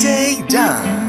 Stay down.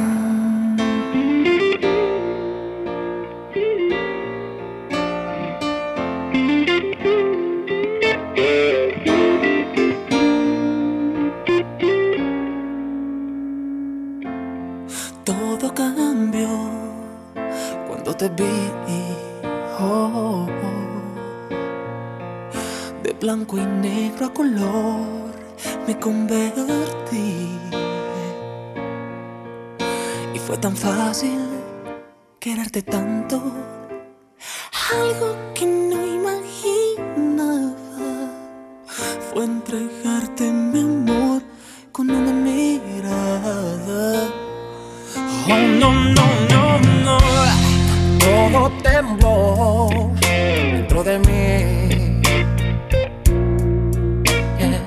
Todo tembló dentro de mí. Yeah.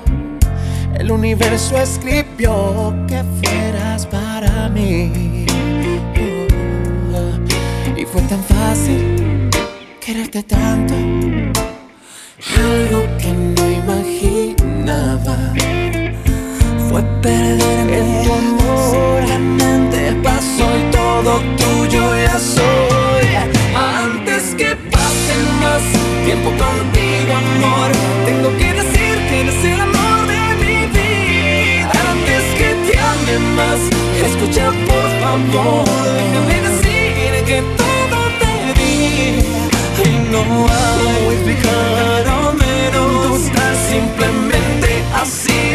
El universo escribió que fueras para mí. Oh, y fue tan fácil quererte tanto. Algo que no imaginaba fue perderme En tu amor. Pasó y todo tuyo ya soy. Tiempo contigo, amor, tengo que decir que eres el amor de mi vida. Antes que te ame más, escucha por favor, déjame decir que todo te di. Y no hago explicar menos, simplemente así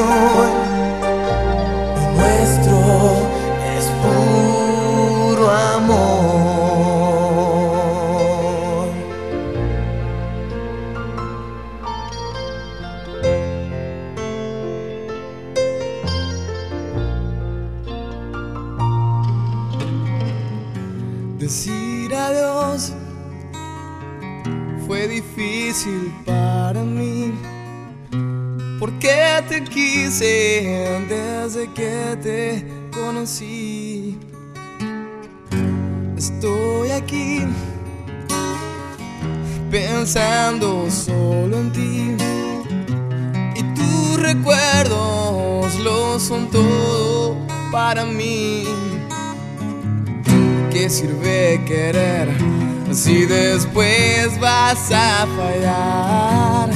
Oh. Para mí. ¿Qué sirve querer si después vas a fallar?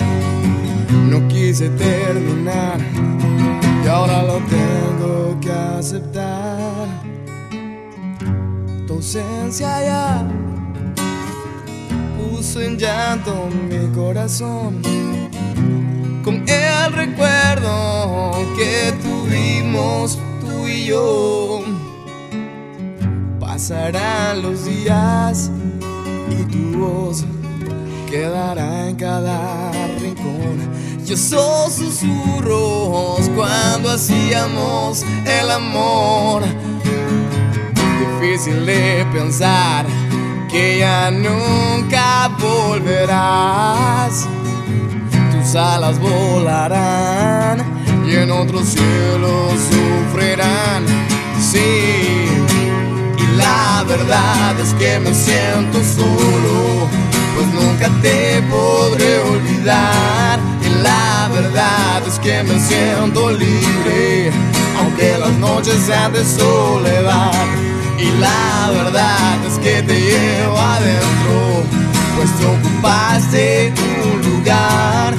No quise terminar y ahora lo tengo que aceptar. Tu ausencia ya puso en llanto mi corazón con el recuerdo que tuvimos yo. Pasarán los días y tu voz quedará en cada rincón. Yo soy susurros cuando hacíamos el amor. difícil de pensar que ya nunca volverás. Tus alas volarán y en otros cielos Sí, y la verdad es que me siento solo, pues nunca te podré olvidar. Y la verdad es que me siento libre, aunque las noches sean de soledad. Y la verdad es que te llevo adentro, pues tú ocupaste tu lugar.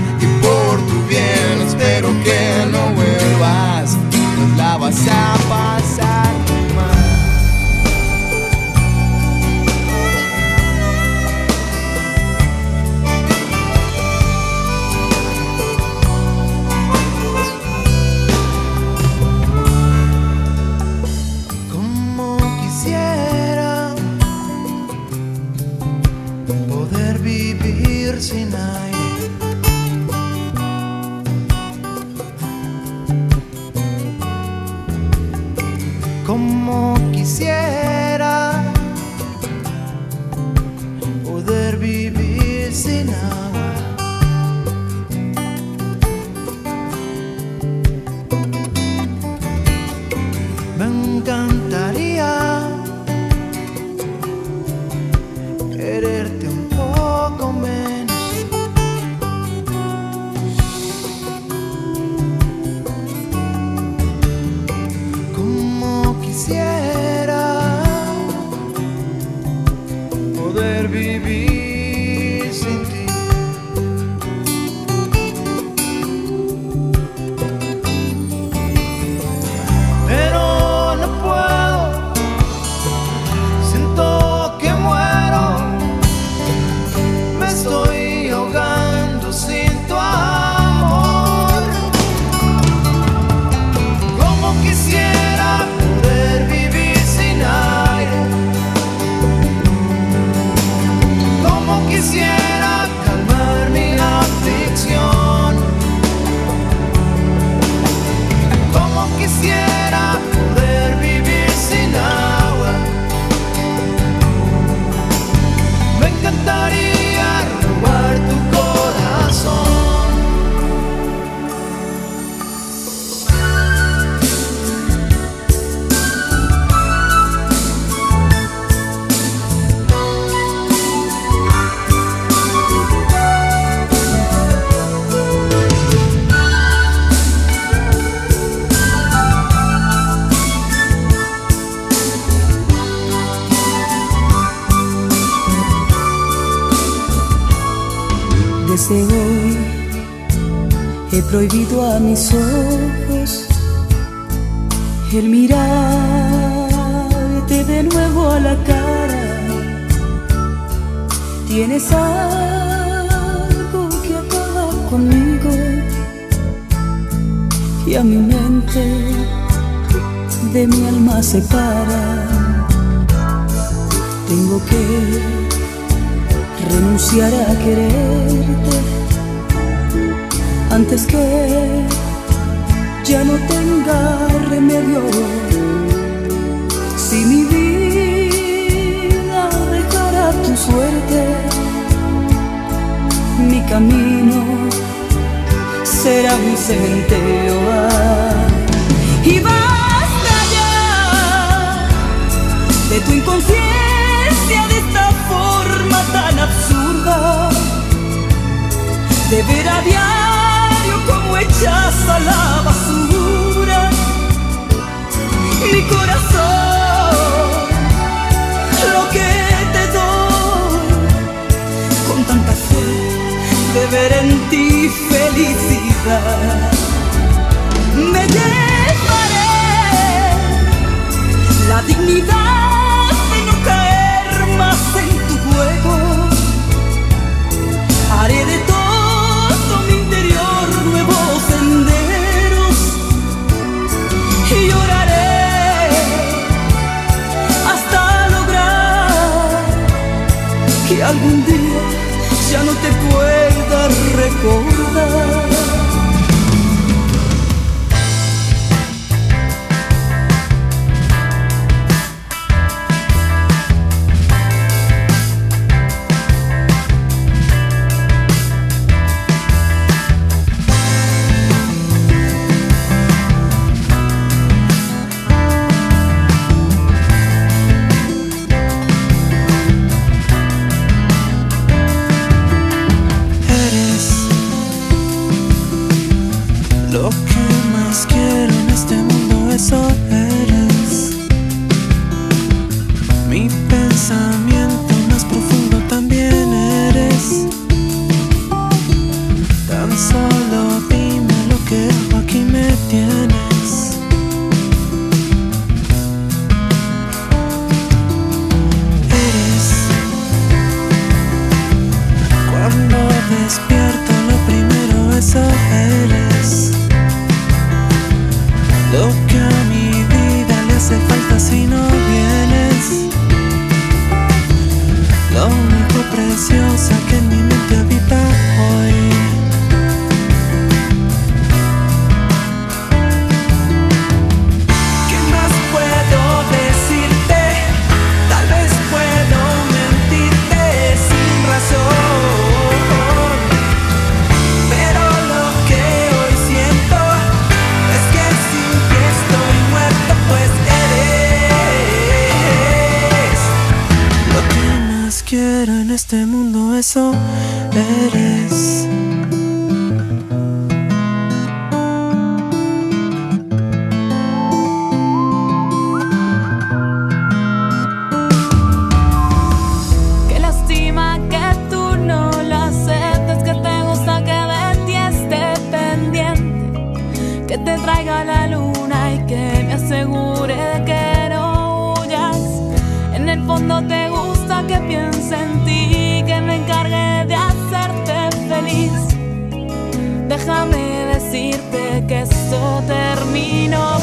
Mis ojos el mirarte de nuevo a la cara. Tienes algo que acaba conmigo y a mi mente de mi alma separa. Tengo que renunciar a quererte antes que ya no tenga remedio. Si mi vida dejara tu suerte, mi camino será un cementerio. Y basta ya de tu inconsciencia de esta forma tan absurda de ver a diario como echas a la basura. Mi corazón lo que te doy con tanta fe de ver en ti felicidad. Me llevaré la dignidad déjame decirte que esto terminó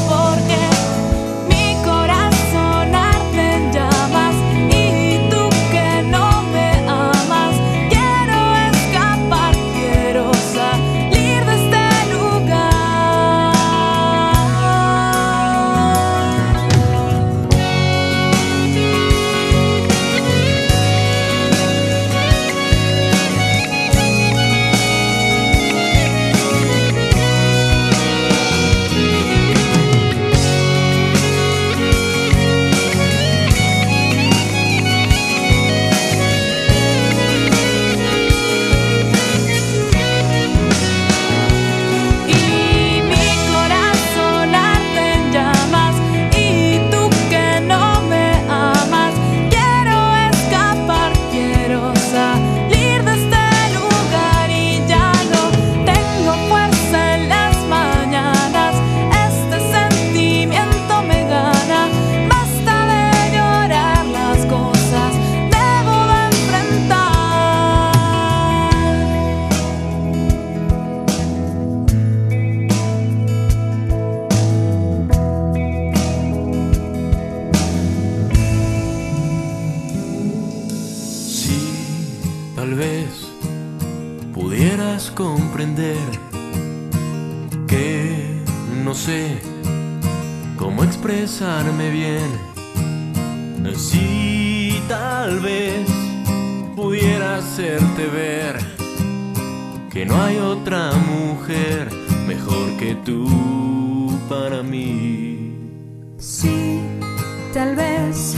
ver que no hay otra mujer mejor que tú para mí. Sí, tal vez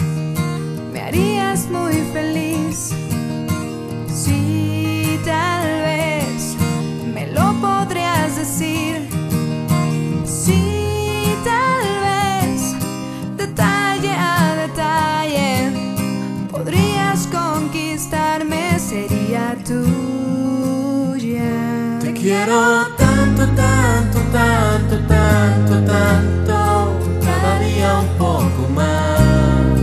quiero tanto, tanto, tanto, tanto, tanto, cada día un poco más.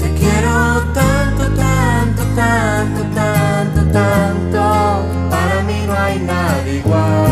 Te quiero tanto, tanto, tanto, tanto, tanto, para mí no hay nada igual.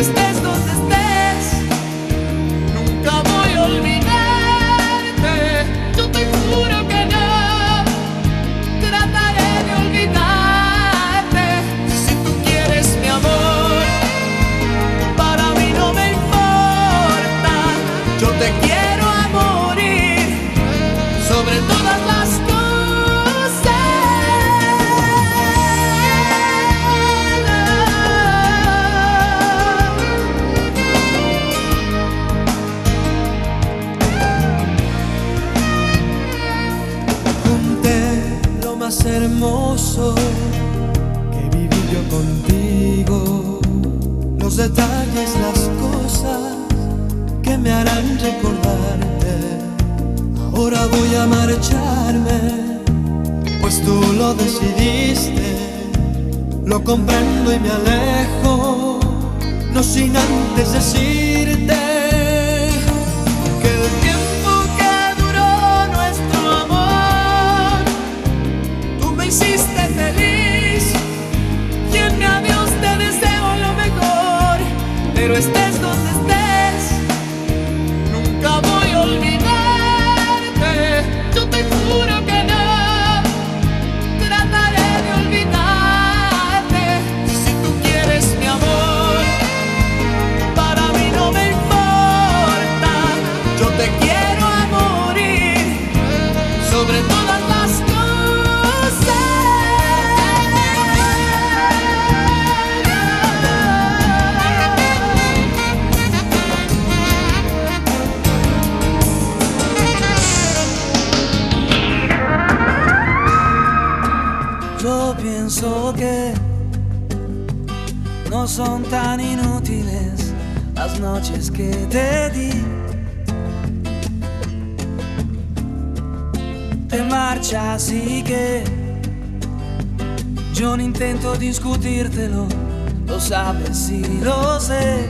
está estés donde noches que te di. Te marcha así que yo no intento discutírtelo, lo sabes y lo sé.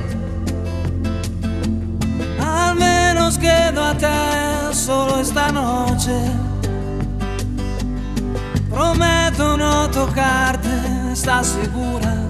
Al menos quédate solo esta noche Prometo no tocarte, ¿estás segura?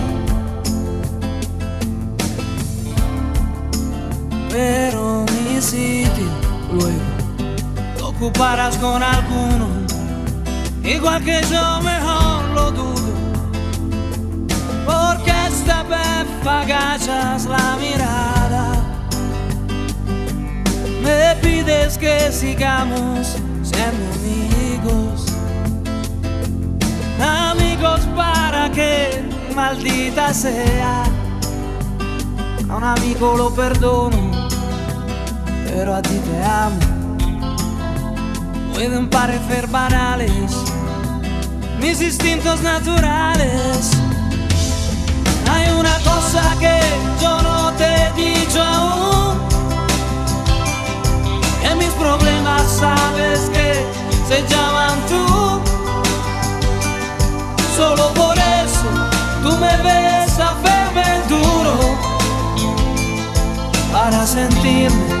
Luego lo ocuparás con alguno, igual que yo mejor lo dudo. Porque esta vez agachas la mirada, me pides que sigamos siendo amigos amigos para que maldita sea. A un amigo lo perdono, pero a ti te amo. Pueden parecer banales mis instintos naturales. Hay una cosa que yo no te he dicho aún. En mis problemas sabes que se llaman tú. Solo por eso tú me ves a verme duro para sentirme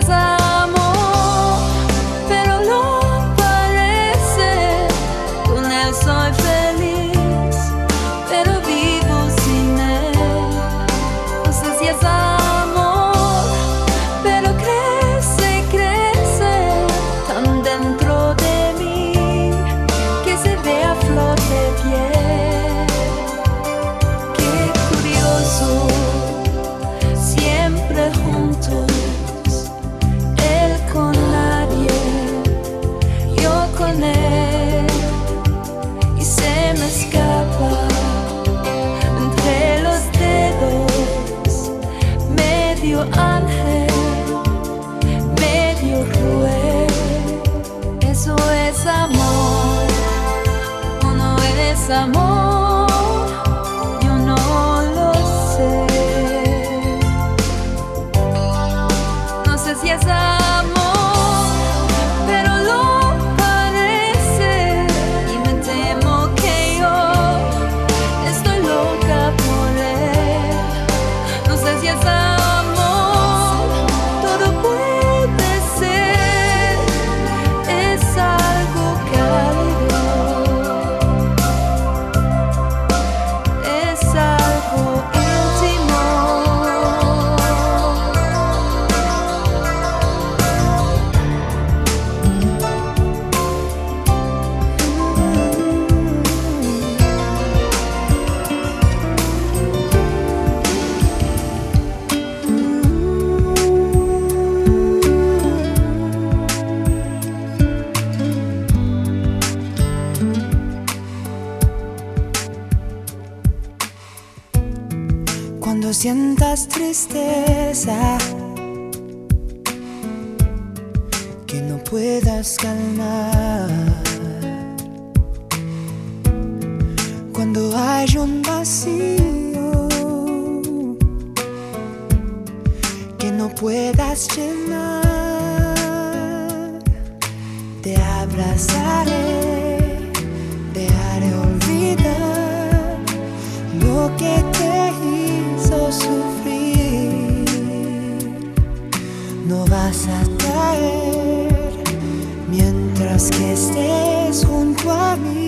Pero lo eso es amor, no es amor. sientas tristeza que no puedas calmar. Cuando hay un vacío que no puedas llenar, te abrazaré, te haré olvidar lo que que estés junto a mí.